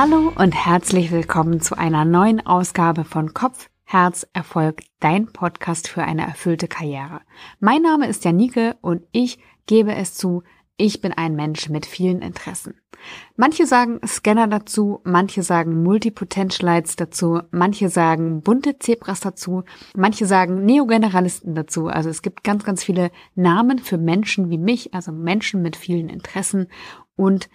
Hallo und herzlich willkommen zu einer neuen Ausgabe von Kopf, Herz, Erfolg, dein Podcast für eine erfüllte Karriere. Mein Name ist Janike und ich gebe es zu, ich bin ein Mensch mit vielen Interessen. Manche sagen Scanner dazu, manche sagen Multipotentialites dazu, manche sagen bunte Zebras dazu, manche sagen Neogeneralisten dazu. Also es gibt ganz, ganz viele Namen für Menschen wie mich, also Menschen mit vielen Interessen und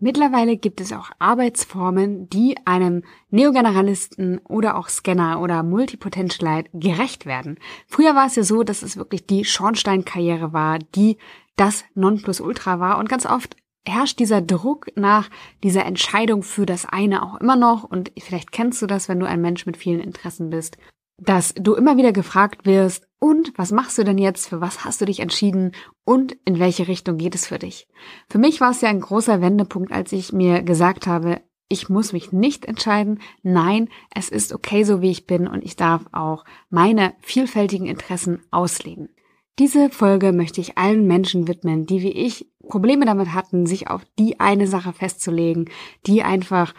Mittlerweile gibt es auch Arbeitsformen, die einem Neogeneralisten oder auch Scanner oder Multipotentialite gerecht werden. Früher war es ja so, dass es wirklich die Schornsteinkarriere war, die das Nonplusultra war. Und ganz oft herrscht dieser Druck nach dieser Entscheidung für das eine auch immer noch. Und vielleicht kennst du das, wenn du ein Mensch mit vielen Interessen bist dass du immer wieder gefragt wirst, und was machst du denn jetzt, für was hast du dich entschieden und in welche Richtung geht es für dich? Für mich war es ja ein großer Wendepunkt, als ich mir gesagt habe, ich muss mich nicht entscheiden. Nein, es ist okay so, wie ich bin und ich darf auch meine vielfältigen Interessen ausleben. Diese Folge möchte ich allen Menschen widmen, die wie ich Probleme damit hatten, sich auf die eine Sache festzulegen, die einfach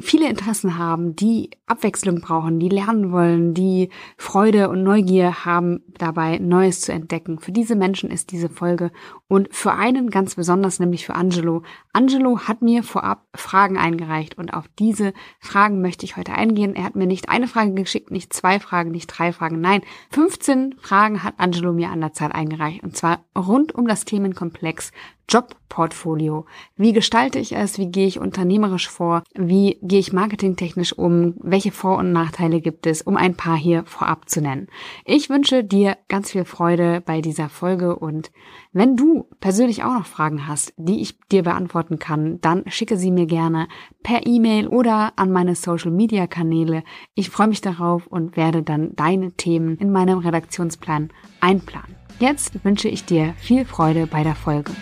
viele Interessen haben, die Abwechslung brauchen, die lernen wollen, die Freude und Neugier haben, dabei Neues zu entdecken. Für diese Menschen ist diese Folge und für einen ganz besonders, nämlich für Angelo. Angelo hat mir vorab Fragen eingereicht und auf diese Fragen möchte ich heute eingehen. Er hat mir nicht eine Frage geschickt, nicht zwei Fragen, nicht drei Fragen, nein, 15 Fragen hat Angelo mir an der Zahl eingereicht und zwar rund um das Themenkomplex Jobportfolio. Wie gestalte ich es? Wie gehe ich unternehmerisch vor? Wie gehe ich marketingtechnisch um? Welche Vor- und Nachteile gibt es, um ein paar hier vorab zu nennen? Ich wünsche dir ganz viel Freude bei dieser Folge und wenn du persönlich auch noch Fragen hast, die ich dir beantworten kann, dann schicke sie mir gerne per E-Mail oder an meine Social Media Kanäle. Ich freue mich darauf und werde dann deine Themen in meinem Redaktionsplan einplanen. Jetzt wünsche ich dir viel Freude bei der Folge.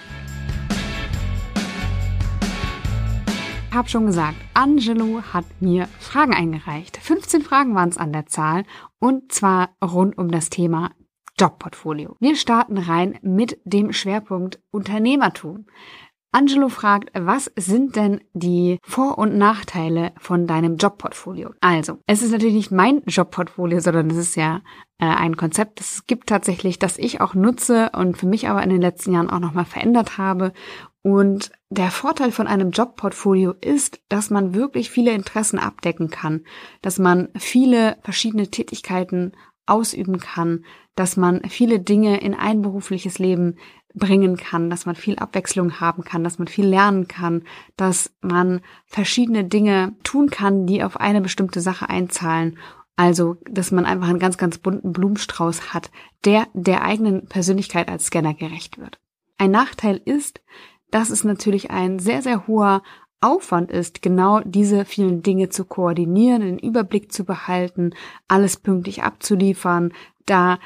Ich habe schon gesagt, Angelo hat mir Fragen eingereicht. 15 Fragen waren es an der Zahl und zwar rund um das Thema Jobportfolio. Wir starten rein mit dem Schwerpunkt Unternehmertum. Angelo fragt, was sind denn die Vor- und Nachteile von deinem Jobportfolio? Also, es ist natürlich nicht mein Jobportfolio, sondern es ist ja äh, ein Konzept, das es gibt tatsächlich, das ich auch nutze und für mich aber in den letzten Jahren auch nochmal verändert habe. Und der Vorteil von einem Jobportfolio ist, dass man wirklich viele Interessen abdecken kann, dass man viele verschiedene Tätigkeiten ausüben kann, dass man viele Dinge in ein berufliches Leben bringen kann, dass man viel Abwechslung haben kann, dass man viel lernen kann, dass man verschiedene Dinge tun kann, die auf eine bestimmte Sache einzahlen. Also, dass man einfach einen ganz, ganz bunten Blumenstrauß hat, der der eigenen Persönlichkeit als Scanner gerecht wird. Ein Nachteil ist, dass es natürlich ein sehr, sehr hoher Aufwand ist, genau diese vielen Dinge zu koordinieren, den Überblick zu behalten, alles pünktlich abzuliefern, da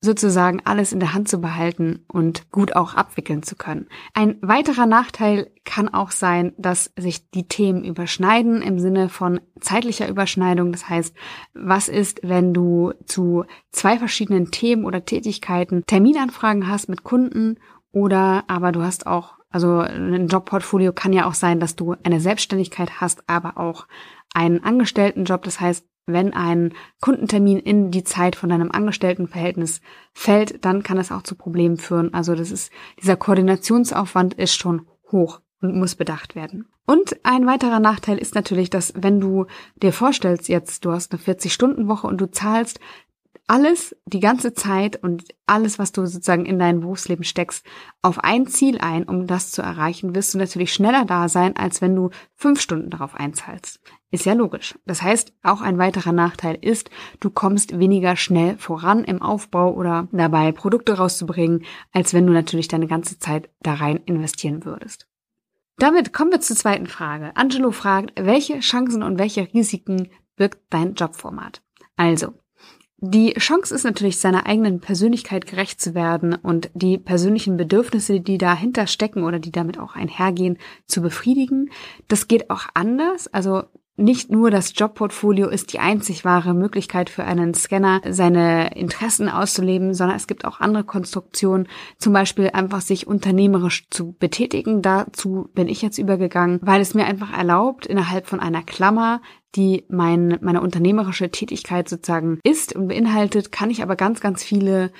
sozusagen alles in der Hand zu behalten und gut auch abwickeln zu können. Ein weiterer Nachteil kann auch sein, dass sich die Themen überschneiden im Sinne von zeitlicher Überschneidung. Das heißt, was ist, wenn du zu zwei verschiedenen Themen oder Tätigkeiten Terminanfragen hast mit Kunden oder aber du hast auch also ein Jobportfolio kann ja auch sein, dass du eine Selbstständigkeit hast, aber auch einen Angestelltenjob. Das heißt, wenn ein Kundentermin in die Zeit von deinem Angestelltenverhältnis fällt, dann kann das auch zu Problemen führen. Also das ist, dieser Koordinationsaufwand ist schon hoch und muss bedacht werden. Und ein weiterer Nachteil ist natürlich, dass wenn du dir vorstellst, jetzt du hast eine 40-Stunden-Woche und du zahlst alles die ganze Zeit und alles, was du sozusagen in dein Berufsleben steckst, auf ein Ziel ein, um das zu erreichen, wirst du natürlich schneller da sein, als wenn du fünf Stunden darauf einzahlst. Ist ja logisch. Das heißt, auch ein weiterer Nachteil ist, du kommst weniger schnell voran im Aufbau oder dabei Produkte rauszubringen, als wenn du natürlich deine ganze Zeit da rein investieren würdest. Damit kommen wir zur zweiten Frage. Angelo fragt, welche Chancen und welche Risiken birgt dein Jobformat? Also, die Chance ist natürlich, seiner eigenen Persönlichkeit gerecht zu werden und die persönlichen Bedürfnisse, die dahinter stecken oder die damit auch einhergehen, zu befriedigen. Das geht auch anders. Also nicht nur das Jobportfolio ist die einzig wahre Möglichkeit für einen Scanner, seine Interessen auszuleben, sondern es gibt auch andere Konstruktionen, zum Beispiel einfach sich unternehmerisch zu betätigen. Dazu bin ich jetzt übergegangen, weil es mir einfach erlaubt, innerhalb von einer Klammer die mein, meine unternehmerische Tätigkeit sozusagen ist und beinhaltet, kann ich aber ganz, ganz viele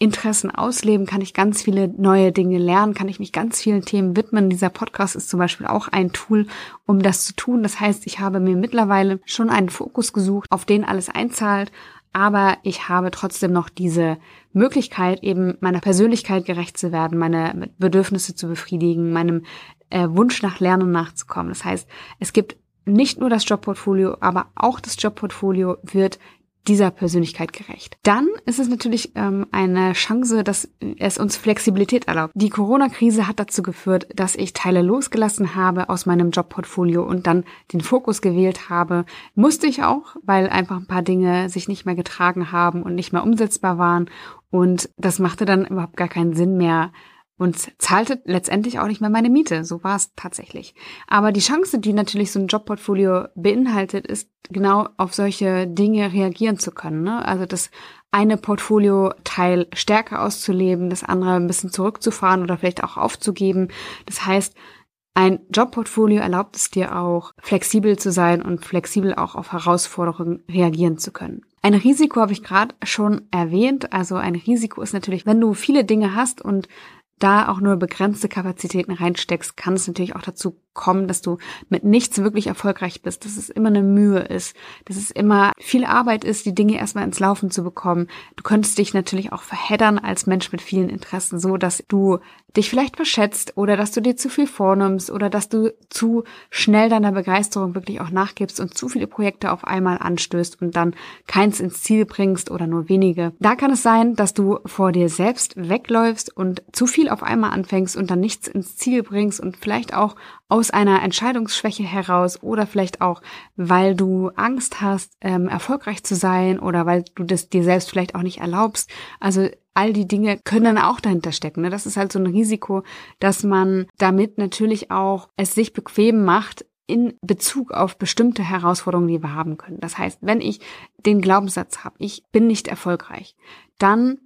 Interessen ausleben, kann ich ganz viele neue Dinge lernen, kann ich mich ganz vielen Themen widmen. Dieser Podcast ist zum Beispiel auch ein Tool, um das zu tun. Das heißt, ich habe mir mittlerweile schon einen Fokus gesucht, auf den alles einzahlt, aber ich habe trotzdem noch diese Möglichkeit, eben meiner Persönlichkeit gerecht zu werden, meine Bedürfnisse zu befriedigen, meinem äh, Wunsch nach Lernen nachzukommen. Das heißt, es gibt nicht nur das Jobportfolio, aber auch das Jobportfolio wird dieser Persönlichkeit gerecht. Dann ist es natürlich ähm, eine Chance, dass es uns Flexibilität erlaubt. Die Corona-Krise hat dazu geführt, dass ich Teile losgelassen habe aus meinem Jobportfolio und dann den Fokus gewählt habe. Musste ich auch, weil einfach ein paar Dinge sich nicht mehr getragen haben und nicht mehr umsetzbar waren. Und das machte dann überhaupt gar keinen Sinn mehr, und zahlte letztendlich auch nicht mehr meine Miete. So war es tatsächlich. Aber die Chance, die natürlich so ein Jobportfolio beinhaltet, ist genau auf solche Dinge reagieren zu können. Ne? Also das eine Portfolio-Teil stärker auszuleben, das andere ein bisschen zurückzufahren oder vielleicht auch aufzugeben. Das heißt, ein Jobportfolio erlaubt es dir auch, flexibel zu sein und flexibel auch auf Herausforderungen reagieren zu können. Ein Risiko habe ich gerade schon erwähnt. Also ein Risiko ist natürlich, wenn du viele Dinge hast und da auch nur begrenzte Kapazitäten reinsteckst, kann es natürlich auch dazu kommen, dass du mit nichts wirklich erfolgreich bist, dass es immer eine Mühe ist, dass es immer viel Arbeit ist, die Dinge erstmal ins Laufen zu bekommen. Du könntest dich natürlich auch verheddern als Mensch mit vielen Interessen, so dass du dich vielleicht verschätzt oder dass du dir zu viel vornimmst oder dass du zu schnell deiner Begeisterung wirklich auch nachgibst und zu viele Projekte auf einmal anstößt und dann keins ins Ziel bringst oder nur wenige. Da kann es sein, dass du vor dir selbst wegläufst und zu viel auf einmal anfängst und dann nichts ins Ziel bringst und vielleicht auch aus einer Entscheidungsschwäche heraus oder vielleicht auch, weil du Angst hast, ähm, erfolgreich zu sein oder weil du das dir selbst vielleicht auch nicht erlaubst. Also all die Dinge können dann auch dahinter stecken. Ne? Das ist halt so ein Risiko, dass man damit natürlich auch es sich bequem macht, in Bezug auf bestimmte Herausforderungen, die wir haben können. Das heißt, wenn ich den Glaubenssatz habe, ich bin nicht erfolgreich, dann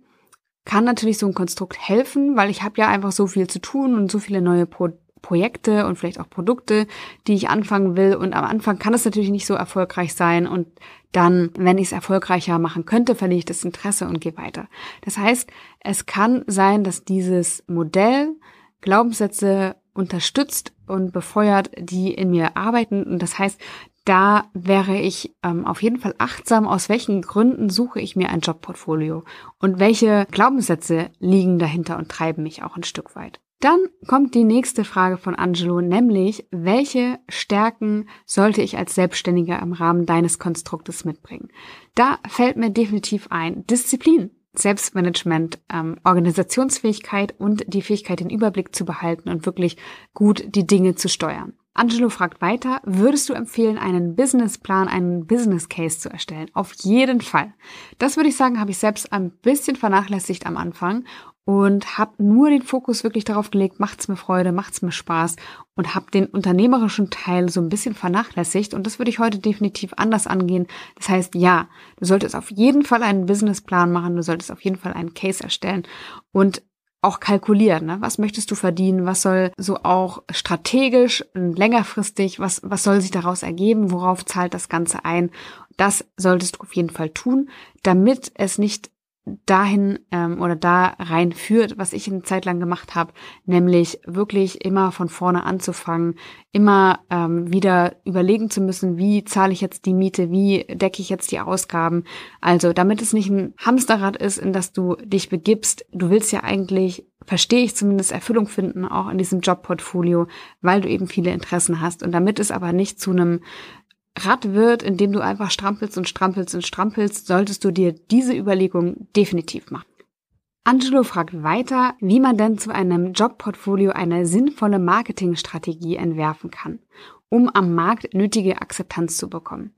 kann natürlich so ein Konstrukt helfen, weil ich habe ja einfach so viel zu tun und so viele neue Pro Projekte und vielleicht auch Produkte, die ich anfangen will. Und am Anfang kann es natürlich nicht so erfolgreich sein. Und dann, wenn ich es erfolgreicher machen könnte, verliere ich das Interesse und gehe weiter. Das heißt, es kann sein, dass dieses Modell Glaubenssätze unterstützt und befeuert, die in mir arbeiten. Und das heißt, da wäre ich ähm, auf jeden Fall achtsam, aus welchen Gründen suche ich mir ein Jobportfolio und welche Glaubenssätze liegen dahinter und treiben mich auch ein Stück weit. Dann kommt die nächste Frage von Angelo, nämlich, welche Stärken sollte ich als Selbstständiger im Rahmen deines Konstruktes mitbringen? Da fällt mir definitiv ein Disziplin. Selbstmanagement, ähm, Organisationsfähigkeit und die Fähigkeit, den Überblick zu behalten und wirklich gut die Dinge zu steuern. Angelo fragt weiter, würdest du empfehlen, einen Businessplan, einen Business Case zu erstellen? Auf jeden Fall. Das würde ich sagen, habe ich selbst ein bisschen vernachlässigt am Anfang und habe nur den Fokus wirklich darauf gelegt, macht's mir Freude, macht's mir Spaß und habe den unternehmerischen Teil so ein bisschen vernachlässigt und das würde ich heute definitiv anders angehen. Das heißt, ja, du solltest auf jeden Fall einen Businessplan machen, du solltest auf jeden Fall einen Case erstellen und auch kalkulieren, ne? was möchtest du verdienen, was soll so auch strategisch und längerfristig, was, was soll sich daraus ergeben, worauf zahlt das Ganze ein. Das solltest du auf jeden Fall tun, damit es nicht dahin ähm, oder da rein führt, was ich eine Zeit lang gemacht habe, nämlich wirklich immer von vorne anzufangen, immer ähm, wieder überlegen zu müssen, wie zahle ich jetzt die Miete, wie decke ich jetzt die Ausgaben. Also damit es nicht ein Hamsterrad ist, in das du dich begibst, du willst ja eigentlich, verstehe ich zumindest, Erfüllung finden, auch in diesem Jobportfolio, weil du eben viele Interessen hast. Und damit es aber nicht zu einem Rad wird, indem du einfach strampelst und strampelst und strampelst, solltest du dir diese Überlegung definitiv machen. Angelo fragt weiter, wie man denn zu einem Jobportfolio eine sinnvolle Marketingstrategie entwerfen kann, um am Markt nötige Akzeptanz zu bekommen.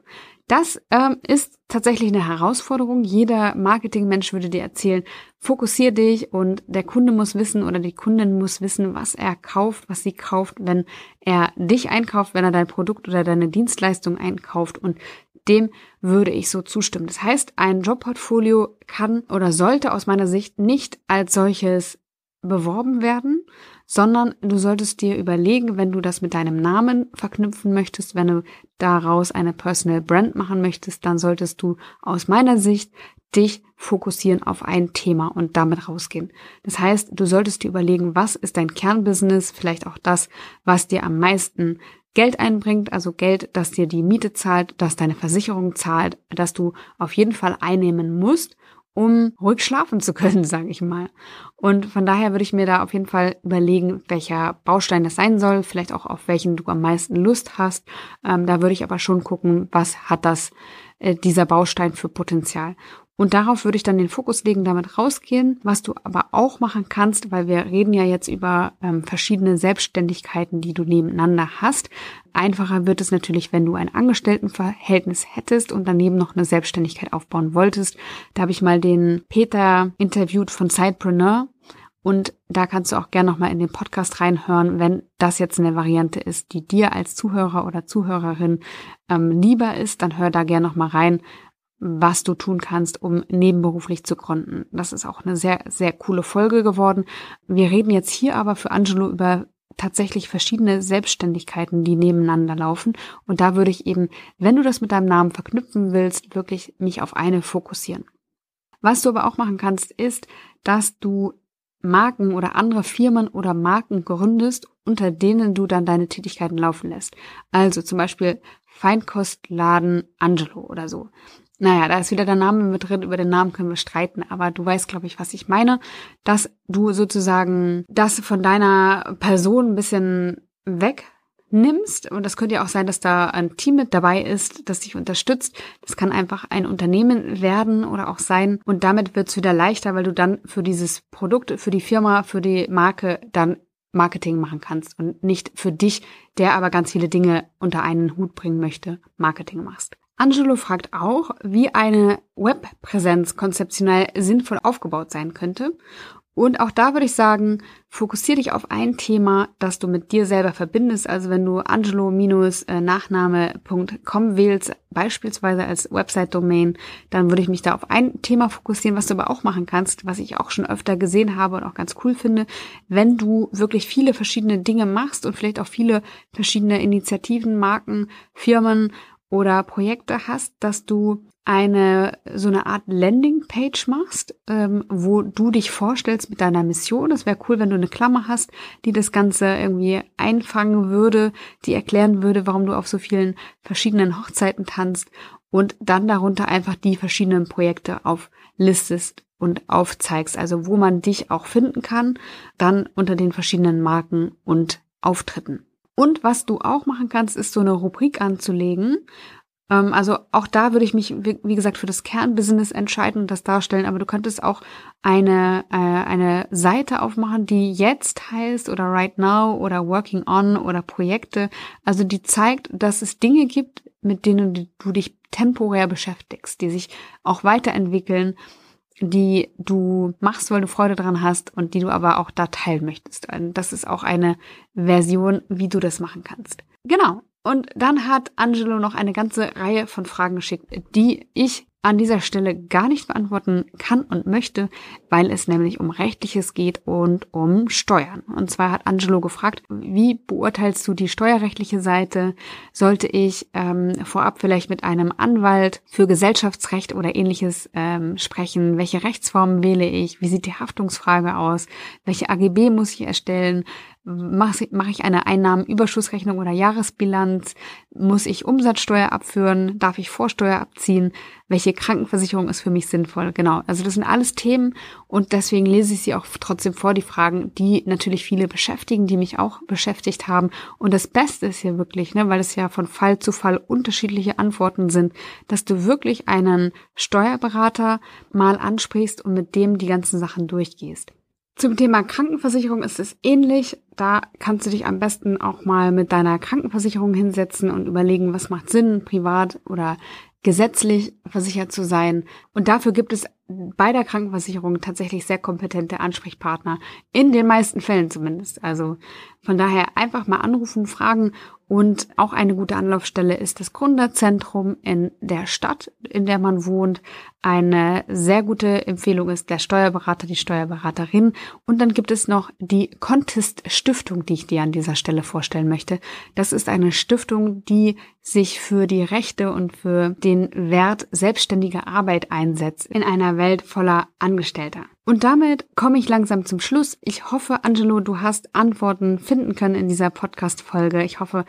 Das ähm, ist tatsächlich eine Herausforderung. Jeder Marketingmensch würde dir erzählen, fokussier dich und der Kunde muss wissen oder die Kundin muss wissen, was er kauft, was sie kauft, wenn er dich einkauft, wenn er dein Produkt oder deine Dienstleistung einkauft und dem würde ich so zustimmen. Das heißt, ein Jobportfolio kann oder sollte aus meiner Sicht nicht als solches beworben werden, sondern du solltest dir überlegen, wenn du das mit deinem Namen verknüpfen möchtest, wenn du daraus eine Personal Brand machen möchtest, dann solltest du aus meiner Sicht dich fokussieren auf ein Thema und damit rausgehen. Das heißt, du solltest dir überlegen, was ist dein Kernbusiness, vielleicht auch das, was dir am meisten Geld einbringt, also Geld, das dir die Miete zahlt, das deine Versicherung zahlt, das du auf jeden Fall einnehmen musst um ruhig schlafen zu können, sage ich mal. Und von daher würde ich mir da auf jeden Fall überlegen, welcher Baustein das sein soll, vielleicht auch auf welchen du am meisten Lust hast. Ähm, da würde ich aber schon gucken, was hat das äh, dieser Baustein für Potenzial. Und darauf würde ich dann den Fokus legen, damit rausgehen. Was du aber auch machen kannst, weil wir reden ja jetzt über ähm, verschiedene Selbstständigkeiten, die du nebeneinander hast. Einfacher wird es natürlich, wenn du ein Angestelltenverhältnis hättest und daneben noch eine Selbstständigkeit aufbauen wolltest. Da habe ich mal den Peter interviewt von Sidepreneur. Und da kannst du auch gerne nochmal in den Podcast reinhören, wenn das jetzt eine Variante ist, die dir als Zuhörer oder Zuhörerin ähm, lieber ist, dann hör da gerne nochmal rein, was du tun kannst, um nebenberuflich zu gründen. Das ist auch eine sehr, sehr coole Folge geworden. Wir reden jetzt hier aber für Angelo über tatsächlich verschiedene Selbstständigkeiten, die nebeneinander laufen. Und da würde ich eben, wenn du das mit deinem Namen verknüpfen willst, wirklich mich auf eine fokussieren. Was du aber auch machen kannst, ist, dass du Marken oder andere Firmen oder Marken gründest, unter denen du dann deine Tätigkeiten laufen lässt. Also zum Beispiel Feinkostladen Angelo oder so. Naja, da ist wieder der Name mit drin, über den Namen können wir streiten, aber du weißt, glaube ich, was ich meine, dass du sozusagen das von deiner Person ein bisschen wegnimmst. Und das könnte ja auch sein, dass da ein Team mit dabei ist, das dich unterstützt. Das kann einfach ein Unternehmen werden oder auch sein. Und damit wird es wieder leichter, weil du dann für dieses Produkt, für die Firma, für die Marke dann Marketing machen kannst und nicht für dich, der aber ganz viele Dinge unter einen Hut bringen möchte, Marketing machst. Angelo fragt auch, wie eine Webpräsenz konzeptionell sinnvoll aufgebaut sein könnte. Und auch da würde ich sagen, fokussiere dich auf ein Thema, das du mit dir selber verbindest. Also wenn du angelo-nachname.com wählst, beispielsweise als Website-Domain, dann würde ich mich da auf ein Thema fokussieren, was du aber auch machen kannst, was ich auch schon öfter gesehen habe und auch ganz cool finde. Wenn du wirklich viele verschiedene Dinge machst und vielleicht auch viele verschiedene Initiativen, Marken, Firmen oder Projekte hast, dass du eine so eine Art Landingpage machst, ähm, wo du dich vorstellst mit deiner Mission. Das wäre cool, wenn du eine Klammer hast, die das Ganze irgendwie einfangen würde, die erklären würde, warum du auf so vielen verschiedenen Hochzeiten tanzt und dann darunter einfach die verschiedenen Projekte auflistest und aufzeigst, also wo man dich auch finden kann, dann unter den verschiedenen Marken und Auftritten. Und was du auch machen kannst, ist so eine Rubrik anzulegen. Ähm, also auch da würde ich mich, wie gesagt, für das Kernbusiness entscheiden und das darstellen. Aber du könntest auch eine, äh, eine Seite aufmachen, die jetzt heißt oder right now oder working on oder Projekte. Also die zeigt, dass es Dinge gibt, mit denen du dich temporär beschäftigst, die sich auch weiterentwickeln die du machst, weil du Freude dran hast und die du aber auch da teilen möchtest. Das ist auch eine Version, wie du das machen kannst. Genau. Und dann hat Angelo noch eine ganze Reihe von Fragen geschickt, die ich an dieser Stelle gar nicht beantworten kann und möchte, weil es nämlich um rechtliches geht und um Steuern. Und zwar hat Angelo gefragt, wie beurteilst du die steuerrechtliche Seite? Sollte ich ähm, vorab vielleicht mit einem Anwalt für Gesellschaftsrecht oder ähnliches ähm, sprechen? Welche Rechtsformen wähle ich? Wie sieht die Haftungsfrage aus? Welche AGB muss ich erstellen? Mache ich eine Einnahmenüberschussrechnung oder Jahresbilanz? Muss ich Umsatzsteuer abführen? Darf ich Vorsteuer abziehen? Welche Krankenversicherung ist für mich sinnvoll? Genau. Also das sind alles Themen und deswegen lese ich sie auch trotzdem vor, die Fragen, die natürlich viele beschäftigen, die mich auch beschäftigt haben. Und das Beste ist hier wirklich, ne, weil es ja von Fall zu Fall unterschiedliche Antworten sind, dass du wirklich einen Steuerberater mal ansprichst und mit dem die ganzen Sachen durchgehst. Zum Thema Krankenversicherung ist es ähnlich. Da kannst du dich am besten auch mal mit deiner Krankenversicherung hinsetzen und überlegen, was macht Sinn, privat oder gesetzlich versichert zu sein. Und dafür gibt es bei der Krankenversicherung tatsächlich sehr kompetente Ansprechpartner. In den meisten Fällen zumindest. Also von daher einfach mal anrufen, fragen und auch eine gute Anlaufstelle ist das Gründerzentrum in der Stadt, in der man wohnt. Eine sehr gute Empfehlung ist der Steuerberater, die Steuerberaterin. Und dann gibt es noch die Contest Stiftung, die ich dir an dieser Stelle vorstellen möchte. Das ist eine Stiftung, die sich für die Rechte und für den Wert selbstständiger Arbeit einsetzt in einer Welt voller Angestellter. Und damit komme ich langsam zum Schluss. Ich hoffe, Angelo, du hast Antworten finden können in dieser Podcast-Folge. Ich hoffe,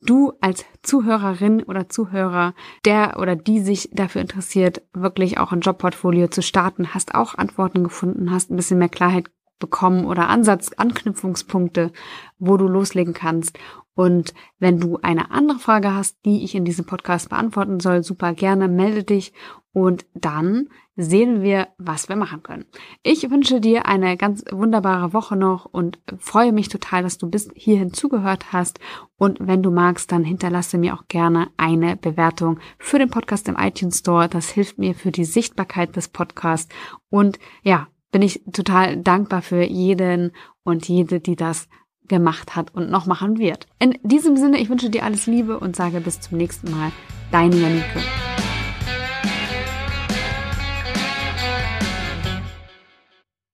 du als Zuhörerin oder Zuhörer, der oder die sich dafür interessiert, wirklich auch ein Jobportfolio zu starten, hast auch Antworten gefunden, hast ein bisschen mehr Klarheit bekommen oder Ansatz, Anknüpfungspunkte, wo du loslegen kannst. Und wenn du eine andere Frage hast, die ich in diesem Podcast beantworten soll, super gerne, melde dich und dann sehen wir, was wir machen können. Ich wünsche dir eine ganz wunderbare Woche noch und freue mich total, dass du bis hierhin zugehört hast. Und wenn du magst, dann hinterlasse mir auch gerne eine Bewertung für den Podcast im iTunes Store. Das hilft mir für die Sichtbarkeit des Podcasts. Und ja, bin ich total dankbar für jeden und jede, die das gemacht hat und noch machen wird. In diesem Sinne, ich wünsche dir alles Liebe und sage bis zum nächsten Mal. Deine Janike.